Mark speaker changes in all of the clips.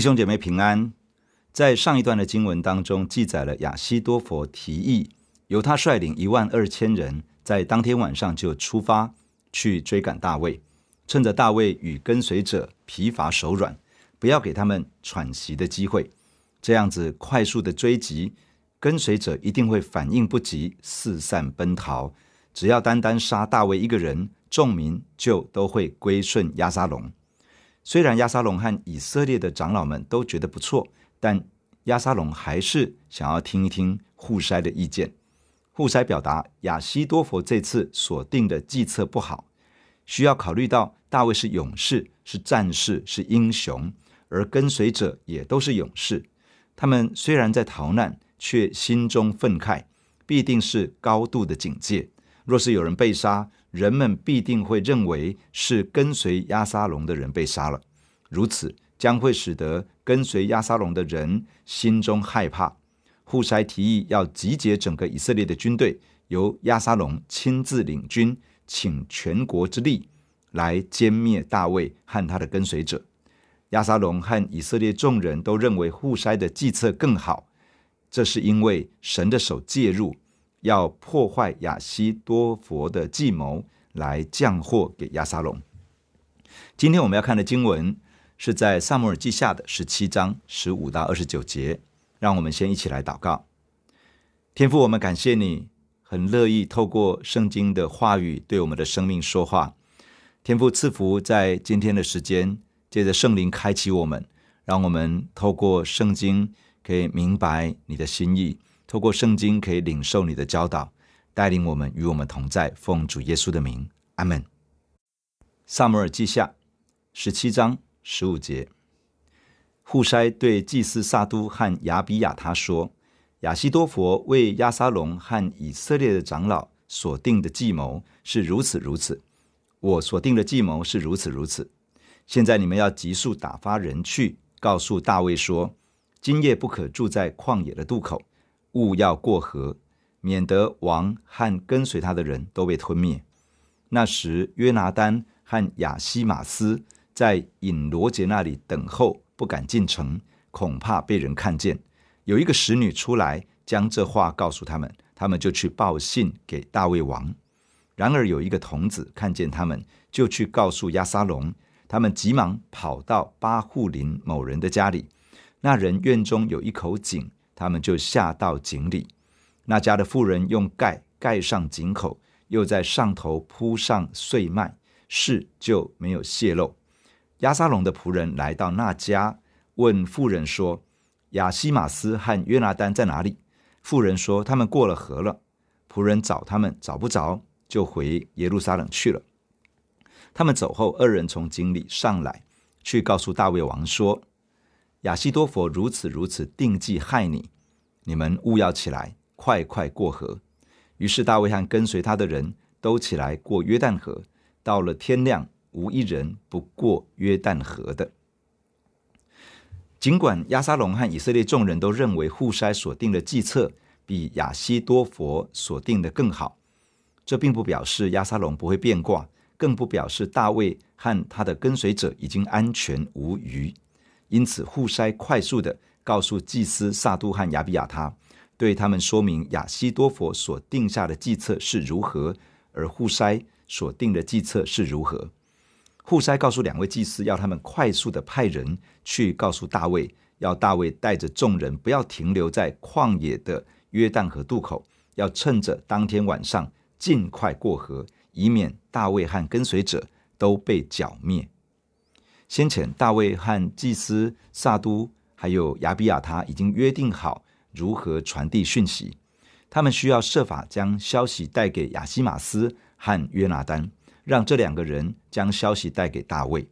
Speaker 1: 弟兄姐妹平安。在上一段的经文当中，记载了亚西多佛提议由他率领一万二千人，在当天晚上就出发去追赶大卫，趁着大卫与跟随者疲乏手软，不要给他们喘息的机会。这样子快速的追击，跟随者一定会反应不及，四散奔逃。只要单单杀大卫一个人，众民就都会归顺亚沙龙。虽然亚沙龙和以色列的长老们都觉得不错，但亚沙龙还是想要听一听户筛的意见。户筛表达亚西多弗这次所定的计策不好，需要考虑到大卫是勇士、是战士、是英雄，而跟随者也都是勇士。他们虽然在逃难，却心中愤慨，必定是高度的警戒。若是有人被杀，人们必定会认为是跟随亚沙龙的人被杀了，如此将会使得跟随亚沙龙的人心中害怕。户筛提议要集结整个以色列的军队，由亚沙龙亲自领军，请全国之力来歼灭大卫和他的跟随者。亚沙龙和以色列众人都认为户筛的计策更好，这是因为神的手介入。要破坏亚西多佛的计谋，来降祸给亚沙龙。今天我们要看的经文是在撒母耳记下的十七章十五到二十九节。让我们先一起来祷告。天父，我们感谢你，很乐意透过圣经的话语对我们的生命说话。天父赐福在今天的时间，借着圣灵开启我们，让我们透过圣经可以明白你的心意。透过圣经可以领受你的教导，带领我们与我们同在。奉主耶稣的名，阿门。撒母耳记下十七章十五节，户筛对祭司撒督和亚比亚他说：“亚希多弗为亚沙龙和以色列的长老所定的计谋是如此如此，我所定的计谋是如此如此。现在你们要急速打发人去，告诉大卫说：今夜不可住在旷野的渡口。”勿要过河，免得王和跟随他的人都被吞灭。那时，约拿单和亚希马斯在引罗杰那里等候，不敢进城，恐怕被人看见。有一个使女出来，将这话告诉他们，他们就去报信给大卫王。然而，有一个童子看见他们，就去告诉亚撒龙，他们急忙跑到巴户林某人的家里，那人院中有一口井。他们就下到井里，那家的妇人用盖盖上井口，又在上头铺上碎麦，事就没有泄露。押沙龙的仆人来到那家，问妇人说：“亚希马斯和约拿单在哪里？”妇人说：“他们过了河了。”仆人找他们，找不着，就回耶路撒冷去了。他们走后，二人从井里上来，去告诉大卫王说。亚西多佛如此如此定计害你，你们务要起来，快快过河。于是大卫和跟随他的人都起来过约旦河，到了天亮，无一人不过约旦河的。尽管亚沙龙和以色列众人都认为户筛所定的计策比亚西多佛所定的更好，这并不表示亚沙龙不会变卦，更不表示大卫和他的跟随者已经安全无虞。因此，户筛快速地告诉祭司撒督和亚比亚他，对他们说明亚西多佛所定下的计策是如何，而户筛所定的计策是如何。户筛告诉两位祭司，要他们快速地派人去告诉大卫，要大卫带着众人不要停留在旷野的约旦河渡口，要趁着当天晚上尽快过河，以免大卫和跟随者都被剿灭。先前大卫和祭司撒督还有亚比亚他已经约定好如何传递讯息，他们需要设法将消息带给亚希玛斯和约拿单，让这两个人将消息带给大卫。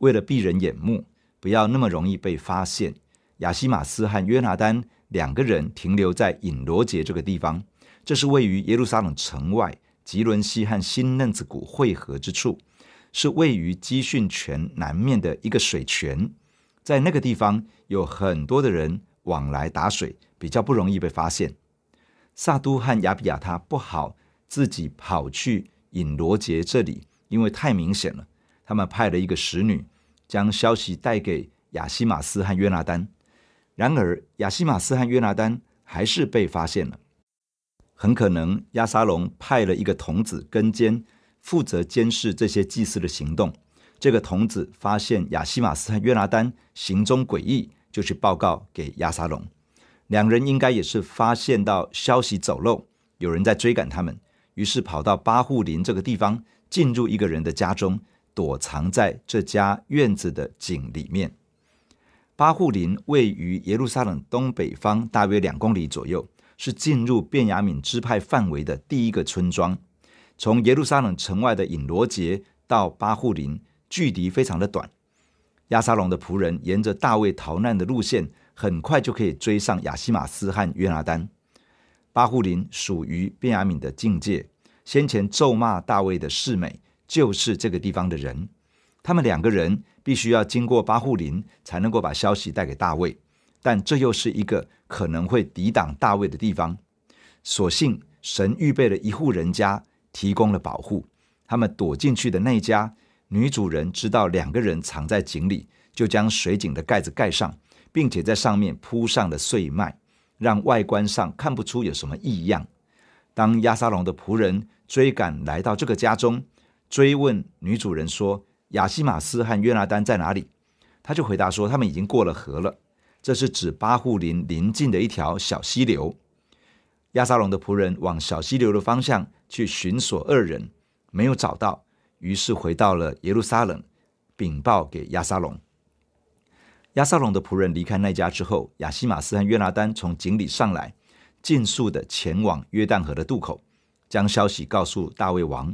Speaker 1: 为了避人眼目，不要那么容易被发现，亚希玛斯和约拿单两个人停留在隐罗结这个地方，这是位于耶路撒冷城外吉伦西和新嫩子谷汇合之处。是位于基训泉南面的一个水泉，在那个地方有很多的人往来打水，比较不容易被发现。撒都和亚比亚他不好自己跑去隐罗结这里，因为太明显了。他们派了一个使女，将消息带给亚西玛斯和约拿单。然而，亚西玛斯和约拿单还是被发现了。很可能亚沙龙派了一个童子跟监，负责监视这些祭司的行动。这个童子发现亚西马斯和约拿单行踪诡异，就去报告给亚沙龙。两人应该也是发现到消息走漏，有人在追赶他们，于是跑到巴户林这个地方，进入一个人的家中。躲藏在这家院子的井里面。巴户林位于耶路撒冷东北方大约两公里左右，是进入便雅悯支派范围的第一个村庄。从耶路撒冷城外的隐罗结到巴户林，距离非常的短。亚沙龙的仆人沿着大卫逃难的路线，很快就可以追上亚西玛斯和约拿单。巴户林属于便雅悯的境界，先前咒骂大卫的示美。就是这个地方的人，他们两个人必须要经过巴户林，才能够把消息带给大卫。但这又是一个可能会抵挡大卫的地方。所幸神预备了一户人家，提供了保护。他们躲进去的那家女主人知道两个人藏在井里，就将水井的盖子盖上，并且在上面铺上了碎麦，让外观上看不出有什么异样。当亚沙龙的仆人追赶来到这个家中，追问女主人说：“亚西玛斯和约拿单在哪里？”他就回答说：“他们已经过了河了。”这是指巴户林邻近的一条小溪流。押沙龙的仆人往小溪流的方向去寻索二人，没有找到，于是回到了耶路撒冷，禀报给押沙龙。押沙龙的仆人离开那家之后，亚西玛斯和约拿单从井里上来，尽速的前往约旦河的渡口，将消息告诉大卫王。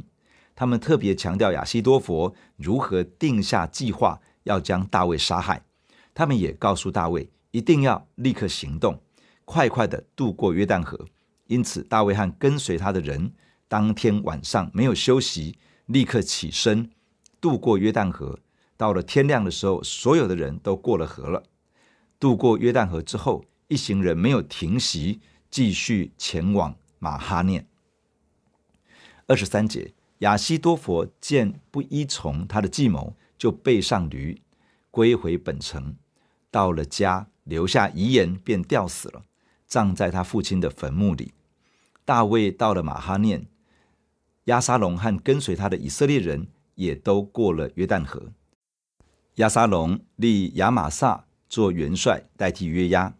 Speaker 1: 他们特别强调亚西多弗如何定下计划要将大卫杀害。他们也告诉大卫一定要立刻行动，快快地渡过约旦河。因此，大卫和跟随他的人当天晚上没有休息，立刻起身渡过约旦河。到了天亮的时候，所有的人都过了河了。渡过约旦河之后，一行人没有停息，继续前往马哈念。二十三节。亚西多佛见不依从他的计谋，就背上驴，归回本城。到了家，留下遗言，便吊死了，葬在他父亲的坟墓里。大卫到了马哈念，亚沙龙和跟随他的以色列人也都过了约旦河。亚沙龙立亚玛撒做元帅，代替约押。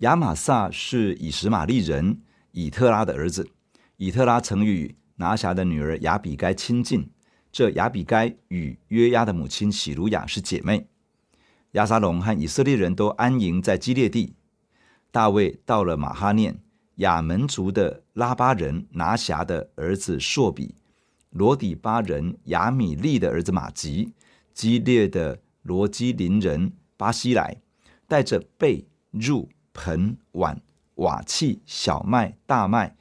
Speaker 1: 亚玛撒是以实玛利人以特拉的儿子，以特拉曾与拿辖的女儿亚比该亲近，这亚比该与约押的母亲洗鲁雅是姐妹。亚沙龙和以色列人都安营在基列地。大卫到了马哈念，亚门族的拉巴人拿辖的儿子朔比，罗底巴人亚米利的儿子马吉，基列的罗基林人巴西莱，带着被、褥、盆、碗、瓦器、小麦、大麦、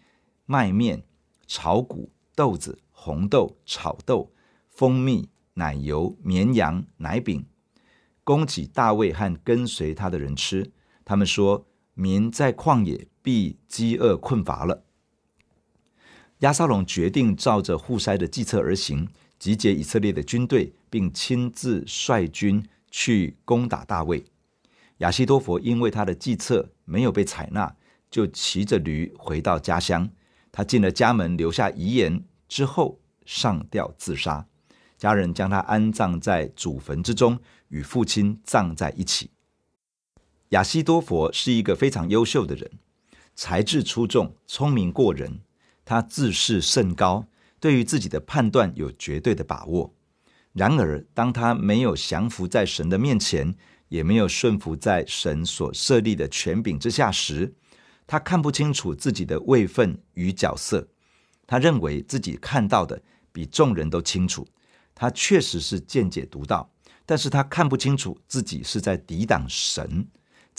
Speaker 1: 麦面。炒谷、豆子、红豆、炒豆、蜂蜜、奶油、绵羊、奶饼，供给大卫和跟随他的人吃。他们说：“民在旷野必饥饿困乏了。”亚沙龙决定照着户筛的计策而行，集结以色列的军队，并亲自率军去攻打大卫。亚西多佛因为他的计策没有被采纳，就骑着驴回到家乡。他进了家门，留下遗言之后上吊自杀。家人将他安葬在祖坟之中，与父亲葬在一起。亚西多佛是一个非常优秀的人，才智出众，聪明过人。他自视甚高，对于自己的判断有绝对的把握。然而，当他没有降服在神的面前，也没有顺服在神所设立的权柄之下时，他看不清楚自己的位分与角色，他认为自己看到的比众人都清楚。他确实是见解独到，但是他看不清楚自己是在抵挡神，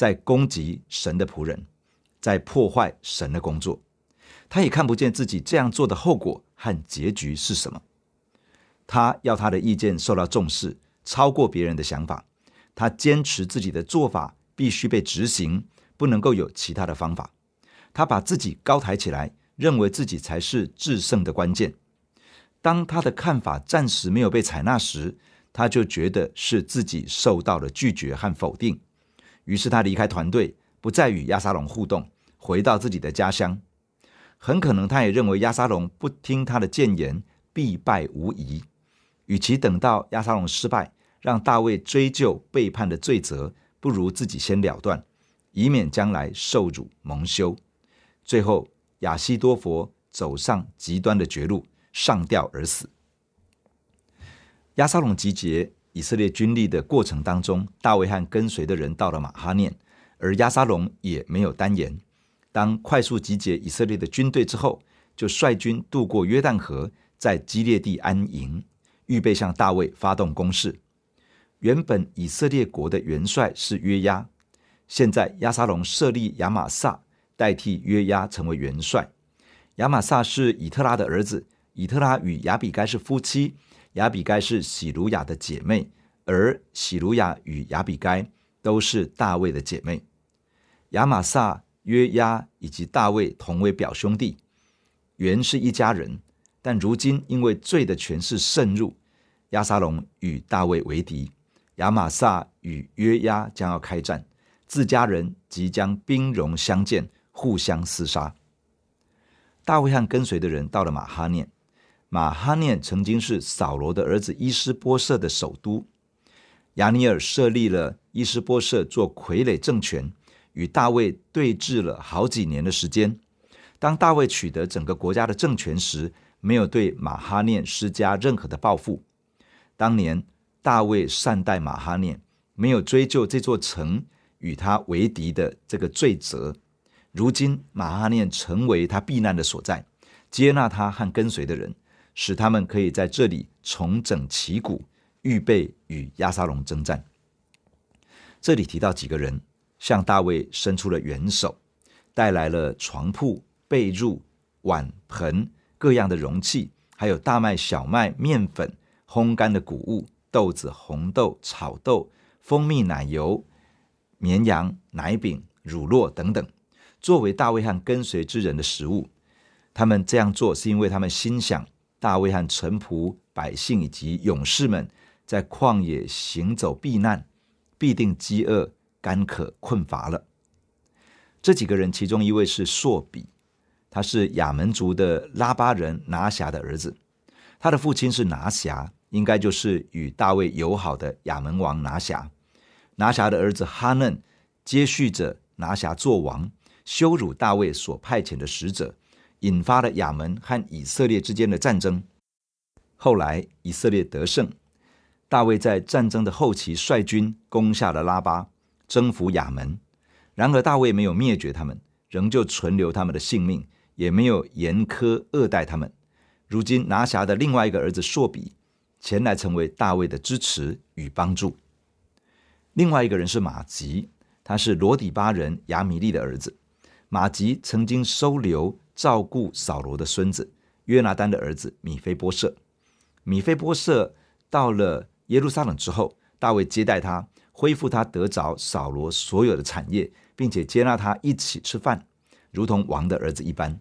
Speaker 1: 在攻击神的仆人，在破坏神的工作。他也看不见自己这样做的后果和结局是什么。他要他的意见受到重视，超过别人的想法。他坚持自己的做法必须被执行，不能够有其他的方法。他把自己高抬起来，认为自己才是制胜的关键。当他的看法暂时没有被采纳时，他就觉得是自己受到了拒绝和否定，于是他离开团队，不再与亚沙龙互动，回到自己的家乡。很可能他也认为亚沙龙不听他的谏言，必败无疑。与其等到亚沙龙失败，让大卫追究背叛的罪责，不如自己先了断，以免将来受辱蒙羞。最后，亚西多弗走上极端的绝路，上吊而死。亚沙龙集结以色列军力的过程当中，大卫和跟随的人到了马哈念，而押沙龙也没有单言。当快速集结以色列的军队之后，就率军渡过约旦河，在基列地安营，预备向大卫发动攻势。原本以色列国的元帅是约押，现在亚沙龙设立亚玛撒代替约押成为元帅。亚玛撒是以特拉的儿子，以特拉与亚比该是夫妻。亚比该是洗鲁雅的姐妹，而洗鲁雅与亚比该都是大卫的姐妹。亚玛撒、约押以及大卫同为表兄弟，原是一家人，但如今因为罪的权势渗入，亚撒龙与大卫为敌，亚玛撒与约押将要开战，自家人即将兵戎相见，互相厮杀。大卫和跟随的人到了马哈念。马哈念曾经是扫罗的儿子伊施波设的首都，亚尼尔设立了伊施波设做傀儡政权，与大卫对峙了好几年的时间。当大卫取得整个国家的政权时，没有对马哈念施加任何的报复。当年大卫善待马哈念，没有追究这座城与他为敌的这个罪责。如今马哈念成为他避难的所在，接纳他和跟随的人。使他们可以在这里重整旗鼓，预备与亚沙龙征战。这里提到几个人向大卫伸出了援手，带来了床铺、被褥、碗盆、各样的容器，还有大麦、小麦、面粉、烘干的谷物、豆子、红豆、炒豆、蜂蜜、奶油、绵羊、奶饼、乳酪等等，作为大卫和跟随之人的食物。他们这样做是因为他们心想。大卫和臣仆、百姓以及勇士们在旷野行走避难，必定饥饿、干渴、困乏了。这几个人，其中一位是朔比，他是亚门族的拉巴人拿辖的儿子，他的父亲是拿辖，应该就是与大卫友好的亚门王拿辖。拿辖的儿子哈嫩接续着拿辖做王，羞辱大卫所派遣的使者。引发了亚门和以色列之间的战争。后来以色列得胜，大卫在战争的后期率军攻下了拉巴，征服亚门。然而大卫没有灭绝他们，仍旧存留他们的性命，也没有严苛恶待他们。如今拿辖的另外一个儿子朔比前来成为大卫的支持与帮助。另外一个人是马吉，他是罗底巴人亚米利的儿子。马吉曾经收留。照顾扫罗的孙子约拿丹的儿子米非波设。米非波设到了耶路撒冷之后，大卫接待他，恢复他得着扫罗所有的产业，并且接纳他一起吃饭，如同王的儿子一般。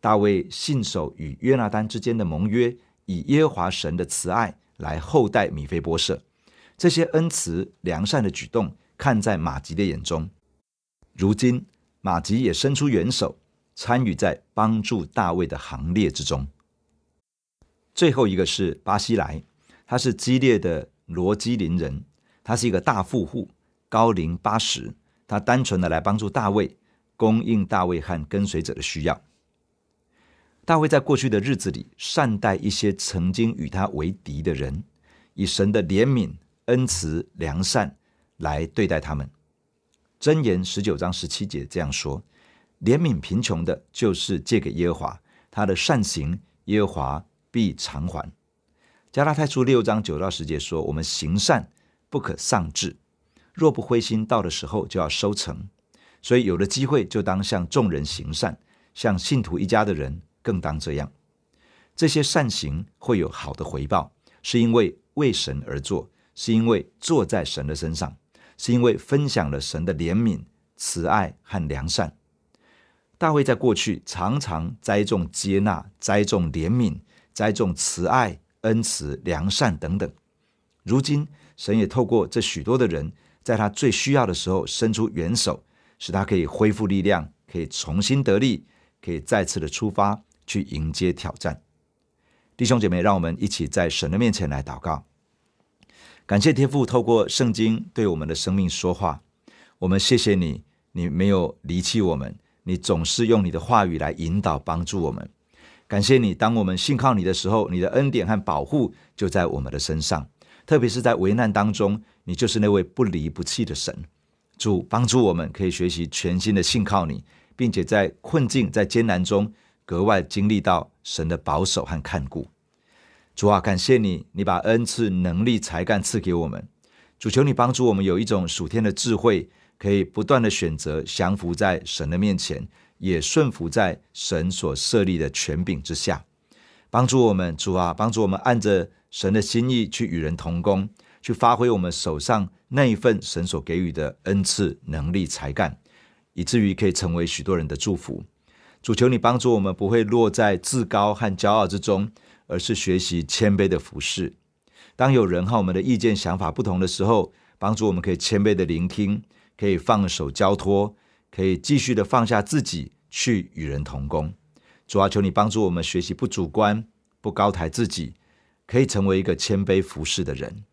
Speaker 1: 大卫信守与约拿丹之间的盟约，以耶和华神的慈爱来厚待米非波设。这些恩慈良善的举动，看在玛吉的眼中。如今玛吉也伸出援手。参与在帮助大卫的行列之中。最后一个是巴西莱，他是激烈的罗基林人，他是一个大富户，高龄八十，他单纯的来帮助大卫，供应大卫和跟随者的需要。大卫在过去的日子里，善待一些曾经与他为敌的人，以神的怜悯、恩慈、良善来对待他们。箴言十九章十七节这样说。怜悯贫穷的，就是借给耶和华，他的善行，耶和华必偿还。加拉太书六章九到十节说：“我们行善不可丧志，若不灰心，到的时候就要收成。所以有了机会，就当向众人行善，向信徒一家的人更当这样。这些善行会有好的回报，是因为为神而做，是因为做在神的身上，是因为分享了神的怜悯、慈爱和良善。”大卫在过去常常栽种接纳、栽种怜悯、栽种慈爱、恩慈、良善等等。如今神也透过这许多的人，在他最需要的时候伸出援手，使他可以恢复力量，可以重新得力，可以再次的出发去迎接挑战。弟兄姐妹，让我们一起在神的面前来祷告，感谢天父透过圣经对我们的生命说话。我们谢谢你，你没有离弃我们，你总是用你的话语来引导帮助我们。感谢你，当我们信靠你的时候，你的恩典和保护就在我们的身上。特别是在危难当中，你就是那位不离不弃的神。主帮助我们，可以学习全新的信靠你，并且在困境、在艰难中格外经历到神的保守和看顾。主啊，感谢你，你把恩赐、能力、才干赐给我们。主求你帮助我们有一种属天的智慧。可以不断的选择降服在神的面前，也顺服在神所设立的权柄之下，帮助我们，主啊，帮助我们按着神的心意去与人同工，去发挥我们手上那一份神所给予的恩赐、能力、才干，以至于可以成为许多人的祝福。主求你帮助我们，不会落在自高和骄傲之中，而是学习谦卑的服侍。当有人和我们的意见、想法不同的时候，帮助我们可以谦卑的聆听。可以放手交托，可以继续的放下自己去与人同工。主啊，求你帮助我们学习不主观、不高抬自己，可以成为一个谦卑服侍的人。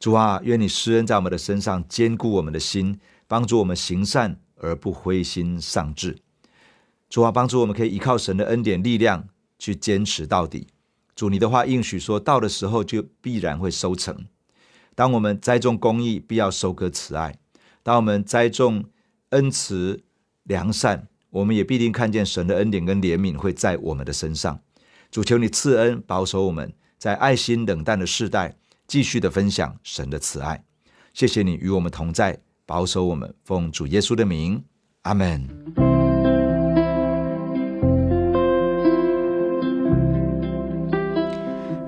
Speaker 1: 主啊，愿你施恩在我们的身上，坚固我们的心，帮助我们行善而不灰心丧志。主啊，帮助我们可以依靠神的恩典力量去坚持到底。主，你的话应许说，到的时候就必然会收成。当我们栽种公义，必要收割慈爱。当我们栽种恩慈良善，我们也必定看见神的恩典跟怜悯会在我们的身上。主求你赐恩保守我们，在爱心冷淡的世代，继续的分享神的慈爱。谢谢你与我们同在，保守我们，奉主耶稣的名，阿门。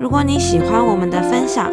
Speaker 2: 如果你喜欢我们的分享，